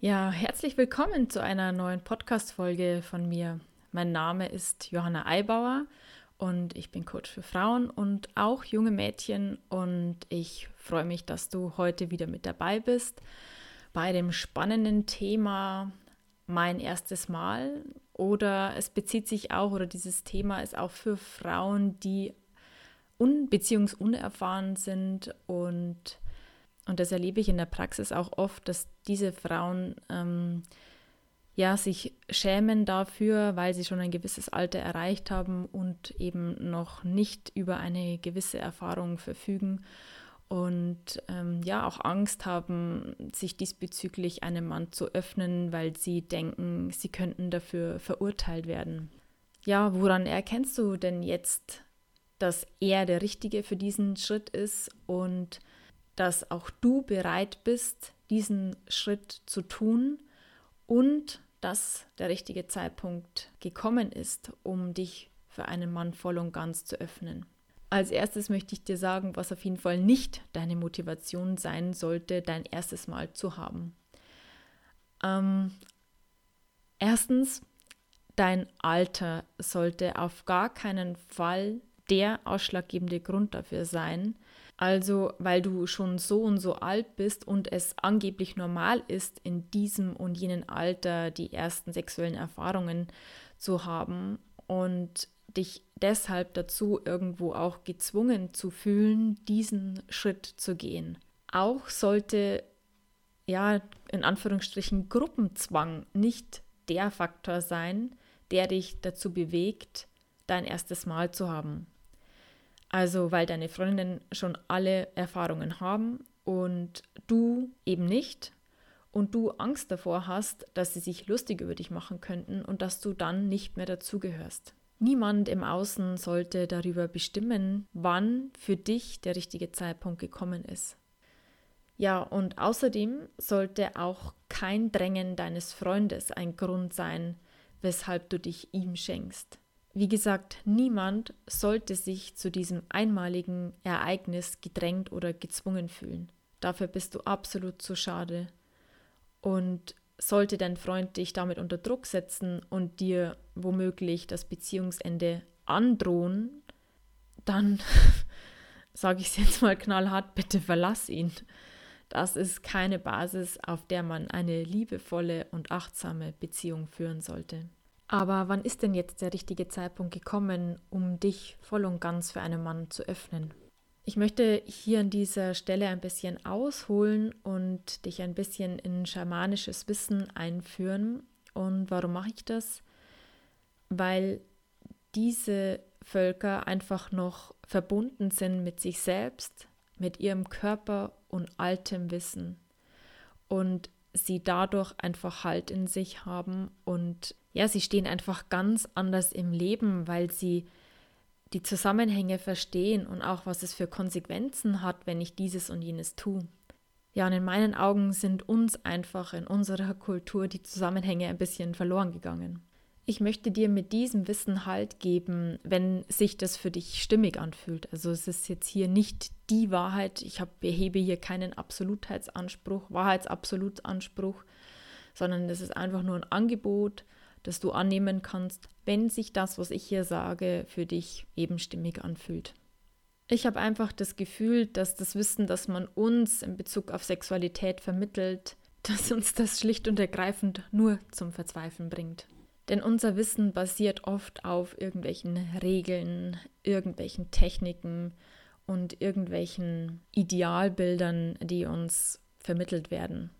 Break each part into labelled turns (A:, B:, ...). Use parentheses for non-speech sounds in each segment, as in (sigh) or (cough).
A: Ja, herzlich willkommen zu einer neuen Podcast-Folge von mir. Mein Name ist Johanna Eibauer und ich bin Coach für Frauen und auch junge Mädchen und ich freue mich, dass du heute wieder mit dabei bist bei dem spannenden Thema mein erstes Mal oder es bezieht sich auch oder dieses Thema ist auch für Frauen, die un- bzw. unerfahren sind und und das erlebe ich in der Praxis auch oft, dass diese Frauen ähm, ja sich schämen dafür, weil sie schon ein gewisses Alter erreicht haben und eben noch nicht über eine gewisse Erfahrung verfügen und ähm, ja auch Angst haben, sich diesbezüglich einem Mann zu öffnen, weil sie denken, sie könnten dafür verurteilt werden. Ja, woran erkennst du denn jetzt, dass er der Richtige für diesen Schritt ist und dass auch du bereit bist, diesen Schritt zu tun und dass der richtige Zeitpunkt gekommen ist, um dich für einen Mann voll und ganz zu öffnen. Als erstes möchte ich dir sagen, was auf jeden Fall nicht deine Motivation sein sollte, dein erstes Mal zu haben. Ähm, erstens, dein Alter sollte auf gar keinen Fall der ausschlaggebende Grund dafür sein, also, weil du schon so und so alt bist und es angeblich normal ist, in diesem und jenem Alter die ersten sexuellen Erfahrungen zu haben und dich deshalb dazu irgendwo auch gezwungen zu fühlen, diesen Schritt zu gehen. Auch sollte ja in Anführungsstrichen Gruppenzwang nicht der Faktor sein, der dich dazu bewegt, dein erstes Mal zu haben. Also weil deine Freundinnen schon alle Erfahrungen haben und du eben nicht und du Angst davor hast, dass sie sich lustig über dich machen könnten und dass du dann nicht mehr dazugehörst. Niemand im Außen sollte darüber bestimmen, wann für dich der richtige Zeitpunkt gekommen ist. Ja, und außerdem sollte auch kein Drängen deines Freundes ein Grund sein, weshalb du dich ihm schenkst. Wie gesagt, niemand sollte sich zu diesem einmaligen Ereignis gedrängt oder gezwungen fühlen. Dafür bist du absolut zu schade. Und sollte dein Freund dich damit unter Druck setzen und dir womöglich das Beziehungsende androhen, dann (laughs) sage ich es jetzt mal knallhart, bitte verlass ihn. Das ist keine Basis, auf der man eine liebevolle und achtsame Beziehung führen sollte. Aber wann ist denn jetzt der richtige Zeitpunkt gekommen, um dich voll und ganz für einen Mann zu öffnen? Ich möchte hier an dieser Stelle ein bisschen ausholen und dich ein bisschen in schamanisches Wissen einführen. Und warum mache ich das? Weil diese Völker einfach noch verbunden sind mit sich selbst, mit ihrem Körper und altem Wissen. Und sie dadurch einfach Halt in sich haben und ja, sie stehen einfach ganz anders im Leben, weil sie die Zusammenhänge verstehen und auch was es für Konsequenzen hat, wenn ich dieses und jenes tue. Ja, und in meinen Augen sind uns einfach in unserer Kultur die Zusammenhänge ein bisschen verloren gegangen. Ich möchte dir mit diesem Wissen Halt geben, wenn sich das für dich stimmig anfühlt. Also es ist jetzt hier nicht die Wahrheit. Ich hab, behebe hier keinen Absolutheitsanspruch, Wahrheitsabsolutsanspruch, sondern es ist einfach nur ein Angebot, das du annehmen kannst, wenn sich das, was ich hier sage, für dich eben stimmig anfühlt. Ich habe einfach das Gefühl, dass das Wissen, das man uns in Bezug auf Sexualität vermittelt, (laughs) dass uns das schlicht und ergreifend nur zum Verzweifeln bringt. Denn unser Wissen basiert oft auf irgendwelchen Regeln, irgendwelchen Techniken und irgendwelchen Idealbildern, die uns vermittelt werden.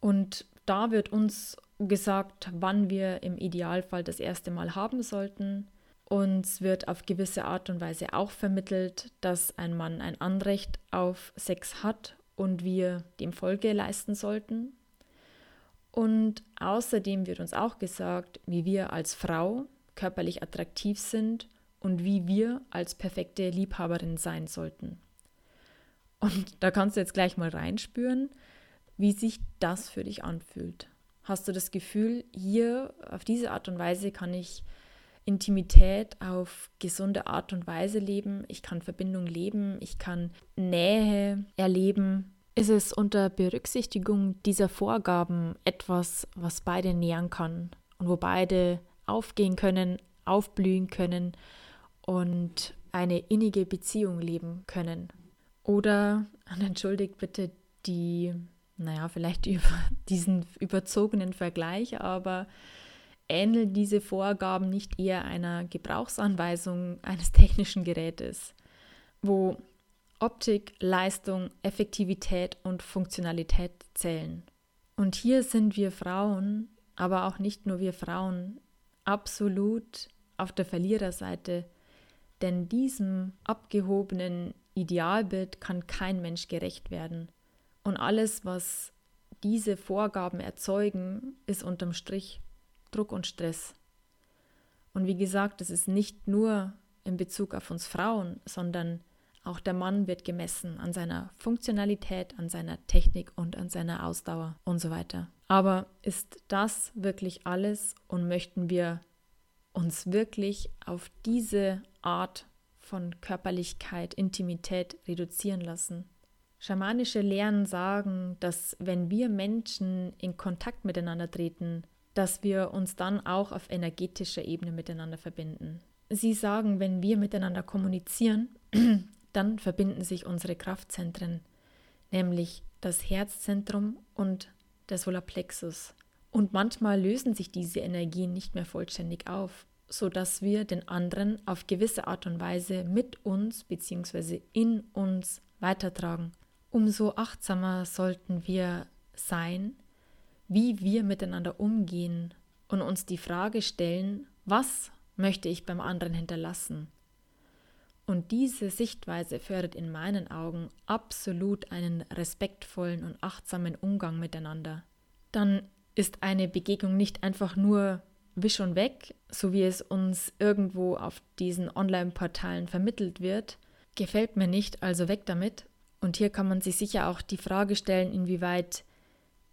A: Und da wird uns gesagt, wann wir im Idealfall das erste Mal haben sollten. Uns wird auf gewisse Art und Weise auch vermittelt, dass ein Mann ein Anrecht auf Sex hat und wir dem Folge leisten sollten. Und außerdem wird uns auch gesagt, wie wir als Frau körperlich attraktiv sind und wie wir als perfekte Liebhaberin sein sollten. Und da kannst du jetzt gleich mal reinspüren, wie sich das für dich anfühlt. Hast du das Gefühl, hier auf diese Art und Weise kann ich Intimität auf gesunde Art und Weise leben, ich kann Verbindung leben, ich kann Nähe erleben ist es unter Berücksichtigung dieser Vorgaben etwas, was beide nähern kann und wo beide aufgehen können, aufblühen können und eine innige Beziehung leben können. Oder, (laughs) entschuldigt bitte die, naja, vielleicht über (laughs) diesen überzogenen Vergleich, aber ähneln diese Vorgaben nicht eher einer Gebrauchsanweisung eines technischen Gerätes, wo Optik, Leistung, Effektivität und Funktionalität zählen. Und hier sind wir Frauen, aber auch nicht nur wir Frauen, absolut auf der Verliererseite, denn diesem abgehobenen Idealbild kann kein Mensch gerecht werden. Und alles, was diese Vorgaben erzeugen, ist unterm Strich Druck und Stress. Und wie gesagt, es ist nicht nur in Bezug auf uns Frauen, sondern auch der Mann wird gemessen an seiner Funktionalität, an seiner Technik und an seiner Ausdauer und so weiter. Aber ist das wirklich alles und möchten wir uns wirklich auf diese Art von Körperlichkeit, Intimität reduzieren lassen? Schamanische Lehren sagen, dass wenn wir Menschen in Kontakt miteinander treten, dass wir uns dann auch auf energetischer Ebene miteinander verbinden. Sie sagen, wenn wir miteinander kommunizieren, (clears throat) dann verbinden sich unsere Kraftzentren, nämlich das Herzzentrum und der Solarplexus. Und manchmal lösen sich diese Energien nicht mehr vollständig auf, sodass wir den anderen auf gewisse Art und Weise mit uns bzw. in uns weitertragen. Umso achtsamer sollten wir sein, wie wir miteinander umgehen und uns die Frage stellen, was möchte ich beim anderen hinterlassen? Und diese Sichtweise fördert in meinen Augen absolut einen respektvollen und achtsamen Umgang miteinander. Dann ist eine Begegnung nicht einfach nur wisch und weg, so wie es uns irgendwo auf diesen Online-Portalen vermittelt wird. Gefällt mir nicht, also weg damit. Und hier kann man sich sicher auch die Frage stellen, inwieweit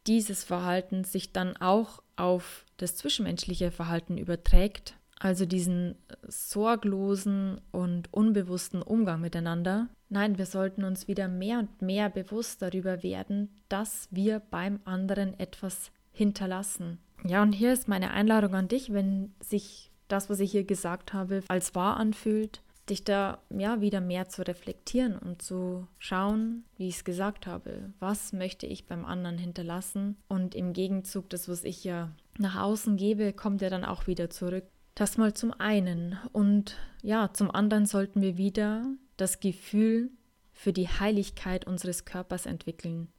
A: dieses Verhalten sich dann auch auf das zwischenmenschliche Verhalten überträgt also diesen sorglosen und unbewussten Umgang miteinander. Nein, wir sollten uns wieder mehr und mehr bewusst darüber werden, dass wir beim anderen etwas hinterlassen. Ja, und hier ist meine Einladung an dich, wenn sich das, was ich hier gesagt habe, als wahr anfühlt, dich da ja wieder mehr zu reflektieren und zu schauen, wie ich es gesagt habe, was möchte ich beim anderen hinterlassen und im Gegenzug das, was ich ja nach außen gebe, kommt ja dann auch wieder zurück. Das mal zum einen. Und ja, zum anderen sollten wir wieder das Gefühl für die Heiligkeit unseres Körpers entwickeln.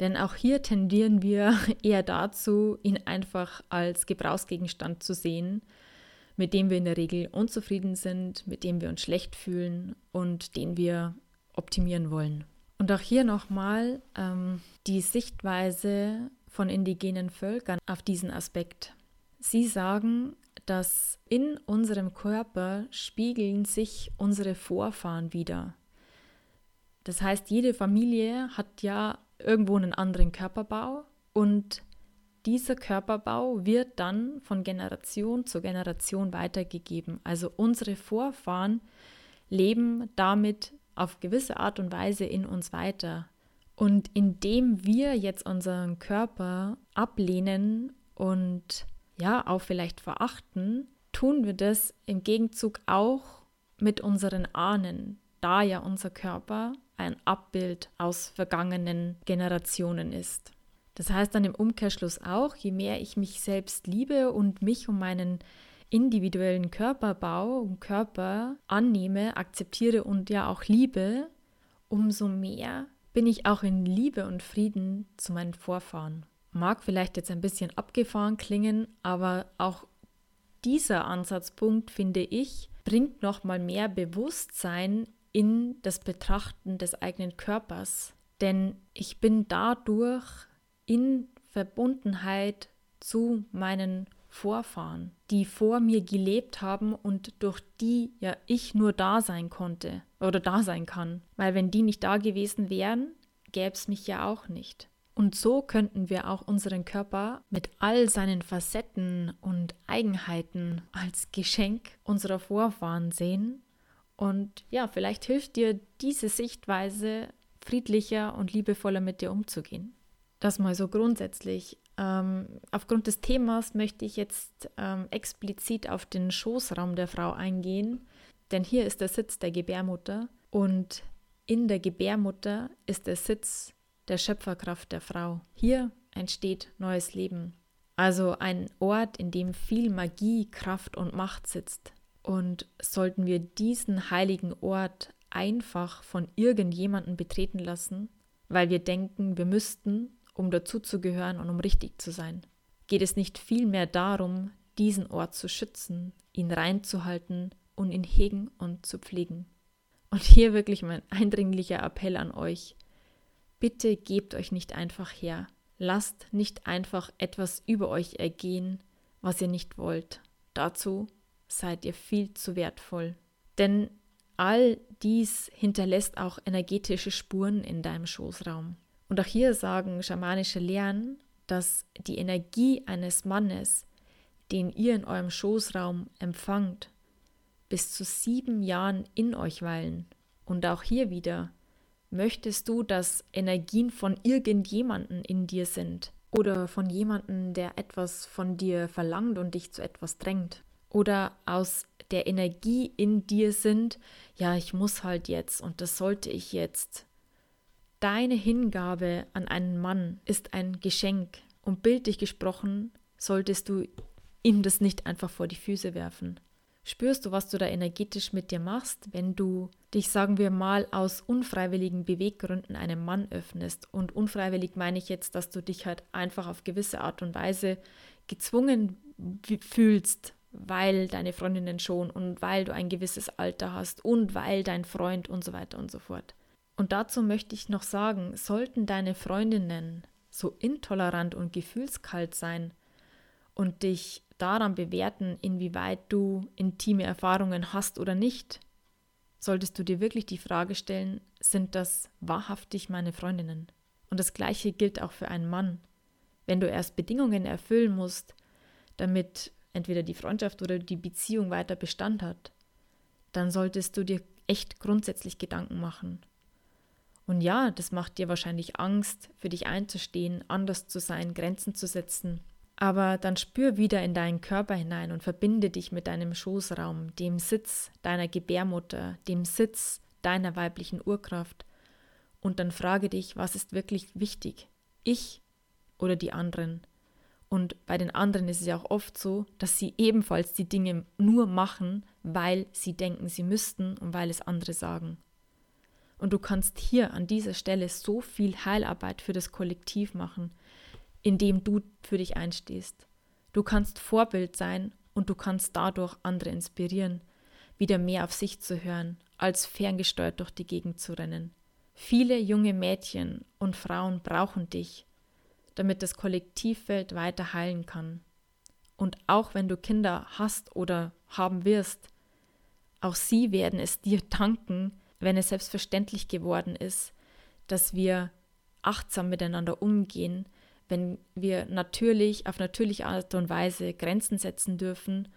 A: Denn auch hier tendieren wir (laughs) eher dazu, ihn einfach als Gebrauchsgegenstand zu sehen, mit dem wir in der Regel unzufrieden sind, mit dem wir uns schlecht fühlen und den wir optimieren wollen. Und auch hier nochmal ähm, die Sichtweise von indigenen Völkern auf diesen Aspekt. Sie sagen, dass in unserem Körper spiegeln sich unsere Vorfahren wieder. Das heißt, jede Familie hat ja irgendwo einen anderen Körperbau und dieser Körperbau wird dann von Generation zu Generation weitergegeben. Also unsere Vorfahren leben damit auf gewisse Art und Weise in uns weiter. Und indem wir jetzt unseren Körper ablehnen und ja auch vielleicht verachten, tun wir das im Gegenzug auch mit unseren Ahnen, da ja unser Körper ein Abbild aus vergangenen Generationen ist. Das heißt dann im Umkehrschluss auch, je mehr ich mich selbst liebe und mich um meinen individuellen Körperbau und Körper annehme, akzeptiere und ja auch liebe, umso mehr bin ich auch in Liebe und Frieden zu meinen Vorfahren. Mag vielleicht jetzt ein bisschen abgefahren klingen, aber auch dieser Ansatzpunkt, finde ich, bringt nochmal mehr Bewusstsein in das Betrachten des eigenen Körpers. Denn ich bin dadurch in Verbundenheit zu meinen Vorfahren, die vor mir gelebt haben und durch die ja ich nur da sein konnte oder da sein kann. Weil wenn die nicht da gewesen wären, gäbe es mich ja auch nicht. Und so könnten wir auch unseren Körper mit all seinen Facetten und Eigenheiten als Geschenk unserer Vorfahren sehen. Und ja, vielleicht hilft dir diese Sichtweise friedlicher und liebevoller mit dir umzugehen. Das mal so grundsätzlich. Ähm, aufgrund des Themas möchte ich jetzt ähm, explizit auf den Schoßraum der Frau eingehen, denn hier ist der Sitz der Gebärmutter und in der Gebärmutter ist der Sitz der Schöpferkraft der Frau. Hier entsteht neues Leben. Also ein Ort, in dem viel Magie, Kraft und Macht sitzt. Und sollten wir diesen heiligen Ort einfach von irgendjemandem betreten lassen, weil wir denken, wir müssten, um dazuzugehören und um richtig zu sein? Geht es nicht vielmehr darum, diesen Ort zu schützen, ihn reinzuhalten und ihn hegen und zu pflegen? Und hier wirklich mein eindringlicher Appell an euch. Bitte gebt euch nicht einfach her. Lasst nicht einfach etwas über euch ergehen, was ihr nicht wollt. Dazu seid ihr viel zu wertvoll. Denn all dies hinterlässt auch energetische Spuren in deinem Schoßraum. Und auch hier sagen schamanische Lehren, dass die Energie eines Mannes, den ihr in eurem Schoßraum empfangt, bis zu sieben Jahren in euch weilen. Und auch hier wieder, möchtest du, dass Energien von irgendjemanden in dir sind oder von jemandem, der etwas von dir verlangt und dich zu etwas drängt oder aus der Energie in dir sind, ja, ich muss halt jetzt und das sollte ich jetzt. Deine Hingabe an einen Mann ist ein Geschenk und bildlich gesprochen solltest du ihm das nicht einfach vor die Füße werfen. Spürst du, was du da energetisch mit dir machst, wenn du dich, sagen wir mal, aus unfreiwilligen Beweggründen einem Mann öffnest? Und unfreiwillig meine ich jetzt, dass du dich halt einfach auf gewisse Art und Weise gezwungen fühlst, weil deine Freundinnen schon und weil du ein gewisses Alter hast und weil dein Freund und so weiter und so fort. Und dazu möchte ich noch sagen, sollten deine Freundinnen so intolerant und gefühlskalt sein und dich daran bewerten, inwieweit du intime Erfahrungen hast oder nicht, solltest du dir wirklich die Frage stellen, sind das wahrhaftig meine Freundinnen? Und das gleiche gilt auch für einen Mann. Wenn du erst Bedingungen erfüllen musst, damit entweder die Freundschaft oder die Beziehung weiter Bestand hat, dann solltest du dir echt grundsätzlich Gedanken machen. Und ja, das macht dir wahrscheinlich Angst, für dich einzustehen, anders zu sein, Grenzen zu setzen. Aber dann spür wieder in deinen Körper hinein und verbinde dich mit deinem Schoßraum, dem Sitz deiner Gebärmutter, dem Sitz deiner weiblichen Urkraft. Und dann frage dich, was ist wirklich wichtig? Ich oder die anderen? Und bei den anderen ist es ja auch oft so, dass sie ebenfalls die Dinge nur machen, weil sie denken, sie müssten und weil es andere sagen. Und du kannst hier an dieser Stelle so viel Heilarbeit für das Kollektiv machen, in dem du für dich einstehst. Du kannst Vorbild sein und du kannst dadurch andere inspirieren, wieder mehr auf sich zu hören, als ferngesteuert durch die Gegend zu rennen. Viele junge Mädchen und Frauen brauchen dich, damit das Kollektivfeld weiter heilen kann. Und auch wenn du Kinder hast oder haben wirst, auch sie werden es dir (laughs) danken, wenn es selbstverständlich geworden ist, dass wir achtsam miteinander umgehen, wenn wir natürlich auf natürliche Art und Weise Grenzen setzen dürfen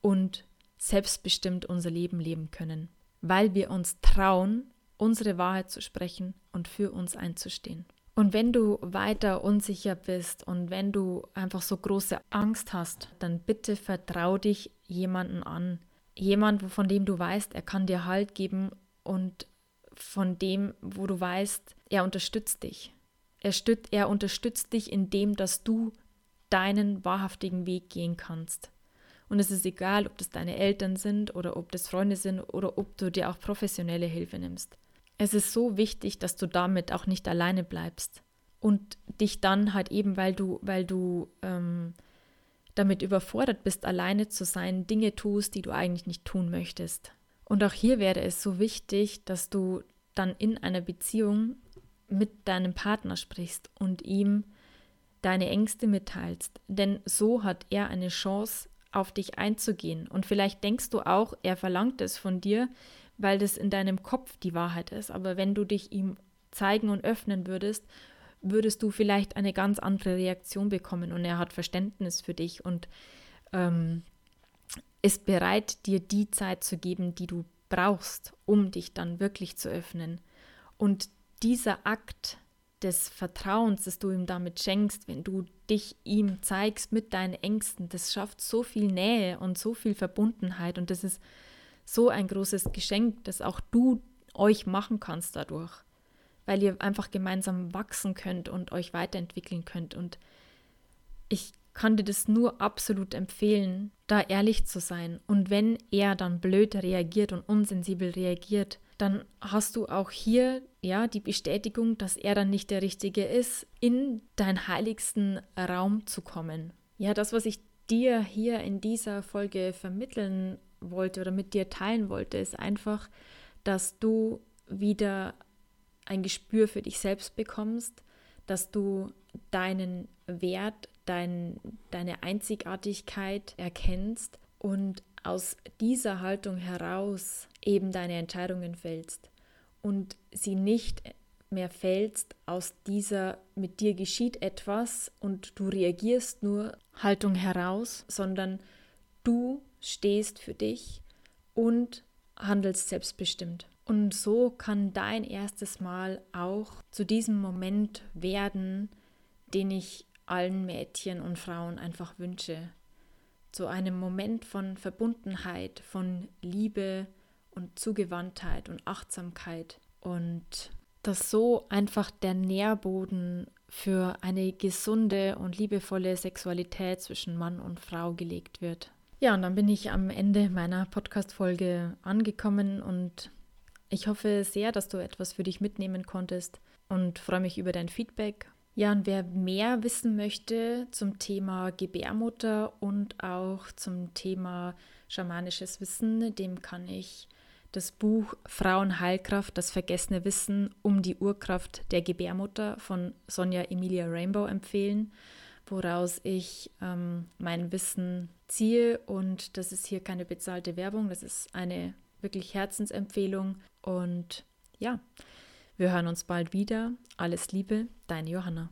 A: und selbstbestimmt unser Leben leben können, weil wir uns trauen, unsere Wahrheit zu sprechen und für uns einzustehen. Und wenn du weiter unsicher bist und wenn du einfach so große Angst hast, dann bitte vertrau dich jemanden an. Jemand, von dem du weißt, er kann dir Halt geben und von dem, wo du weißt, er unterstützt dich. Er, er unterstützt dich in dem, dass du deinen wahrhaftigen Weg gehen kannst. Und es ist egal, ob das deine Eltern sind oder ob das Freunde sind oder ob du dir auch professionelle Hilfe nimmst. Es ist so wichtig, dass du damit auch nicht alleine bleibst und dich dann halt eben, weil du, weil du ähm, damit überfordert bist, alleine zu sein, Dinge tust, die du eigentlich nicht tun möchtest. Und auch hier wäre es so wichtig, dass du dann in einer Beziehung mit deinem Partner sprichst und ihm deine Ängste mitteilst. Denn so hat er eine Chance, auf dich einzugehen. Und vielleicht denkst du auch, er verlangt es von dir, weil das in deinem Kopf die Wahrheit ist. Aber wenn du dich ihm zeigen und öffnen würdest, würdest du vielleicht eine ganz andere Reaktion bekommen und er hat Verständnis für dich und ähm, ist bereit, dir die Zeit zu geben, die du brauchst, um dich dann wirklich zu öffnen. Und dieser Akt des Vertrauens, das du ihm damit schenkst, wenn du dich ihm zeigst mit deinen Ängsten, das schafft so viel Nähe und so viel Verbundenheit und das ist so ein großes Geschenk, das auch du euch machen kannst dadurch, weil ihr einfach gemeinsam wachsen könnt und euch weiterentwickeln könnt und ich kann dir das nur absolut empfehlen, da ehrlich zu sein. Und wenn er dann blöd reagiert und unsensibel reagiert, dann hast du auch hier ja die Bestätigung, dass er dann nicht der Richtige ist, in deinen heiligsten Raum zu kommen. Ja, das, was ich dir hier in dieser Folge vermitteln wollte oder mit dir teilen wollte, ist einfach, dass du wieder ein Gespür für dich selbst bekommst, dass du deinen Wert, dein, deine Einzigartigkeit erkennst und aus dieser Haltung heraus eben deine Entscheidungen fällst und sie nicht mehr fällst aus dieser mit dir geschieht etwas und du reagierst nur Haltung heraus, sondern du stehst für dich und handelst selbstbestimmt. Und so kann dein erstes Mal auch zu diesem Moment werden, den ich allen Mädchen und Frauen einfach wünsche, zu einem Moment von Verbundenheit, von Liebe und Zugewandtheit und Achtsamkeit und dass so einfach der Nährboden für eine gesunde und liebevolle Sexualität zwischen Mann und Frau gelegt wird. Ja, und dann bin ich am Ende meiner Podcast-Folge angekommen und ich hoffe sehr, dass du etwas für dich mitnehmen konntest und freue mich über dein Feedback ja, und wer mehr wissen möchte zum Thema Gebärmutter und auch zum Thema schamanisches Wissen, dem kann ich das Buch Frauenheilkraft, das vergessene Wissen um die Urkraft der Gebärmutter von Sonja Emilia Rainbow empfehlen, woraus ich ähm, mein Wissen ziehe. Und das ist hier keine bezahlte Werbung, das ist eine wirklich Herzensempfehlung. Und ja, wir hören uns bald wieder. Alles Liebe, deine Johanna.